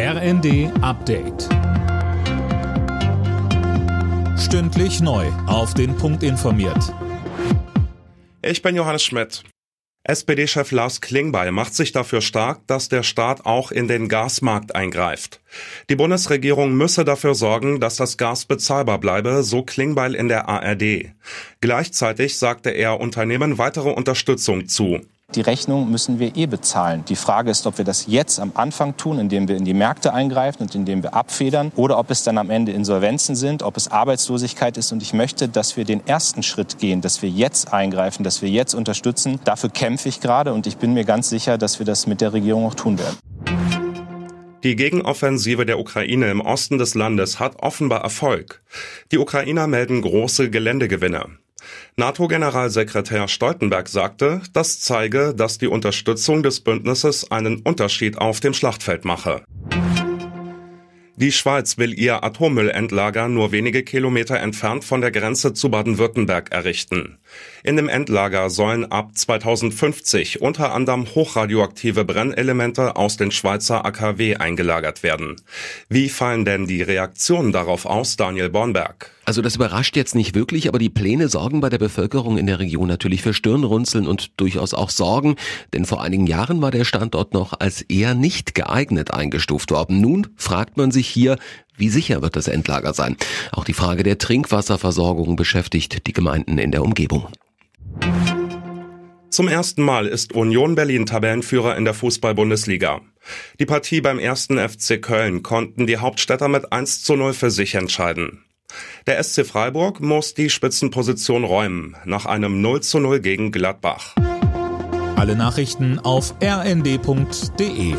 RND Update. Stündlich neu. Auf den Punkt informiert. Ich bin Johannes Schmidt. SPD-Chef Lars Klingbeil macht sich dafür stark, dass der Staat auch in den Gasmarkt eingreift. Die Bundesregierung müsse dafür sorgen, dass das Gas bezahlbar bleibe, so Klingbeil in der ARD. Gleichzeitig sagte er Unternehmen weitere Unterstützung zu. Die Rechnung müssen wir eh bezahlen. Die Frage ist, ob wir das jetzt am Anfang tun, indem wir in die Märkte eingreifen und indem wir abfedern, oder ob es dann am Ende Insolvenzen sind, ob es Arbeitslosigkeit ist. Und ich möchte, dass wir den ersten Schritt gehen, dass wir jetzt eingreifen, dass wir jetzt unterstützen. Dafür kämpfe ich gerade und ich bin mir ganz sicher, dass wir das mit der Regierung auch tun werden. Die Gegenoffensive der Ukraine im Osten des Landes hat offenbar Erfolg. Die Ukrainer melden große Geländegewinne. NATO-Generalsekretär Stoltenberg sagte, das zeige, dass die Unterstützung des Bündnisses einen Unterschied auf dem Schlachtfeld mache. Die Schweiz will ihr Atommüllendlager nur wenige Kilometer entfernt von der Grenze zu Baden-Württemberg errichten. In dem Endlager sollen ab 2050 unter anderem hochradioaktive Brennelemente aus den Schweizer AKW eingelagert werden. Wie fallen denn die Reaktionen darauf aus, Daniel Bornberg? Also das überrascht jetzt nicht wirklich, aber die Pläne sorgen bei der Bevölkerung in der Region natürlich für Stirnrunzeln und durchaus auch Sorgen, denn vor einigen Jahren war der Standort noch als eher nicht geeignet eingestuft worden. Nun fragt man sich hier, wie sicher wird das Endlager sein? Auch die Frage der Trinkwasserversorgung beschäftigt die Gemeinden in der Umgebung. Zum ersten Mal ist Union Berlin Tabellenführer in der Fußball-Bundesliga. Die Partie beim ersten FC Köln konnten die Hauptstädter mit 1 zu 0 für sich entscheiden. Der SC Freiburg muss die Spitzenposition räumen, nach einem 0 zu 0 gegen Gladbach. Alle Nachrichten auf rnd.de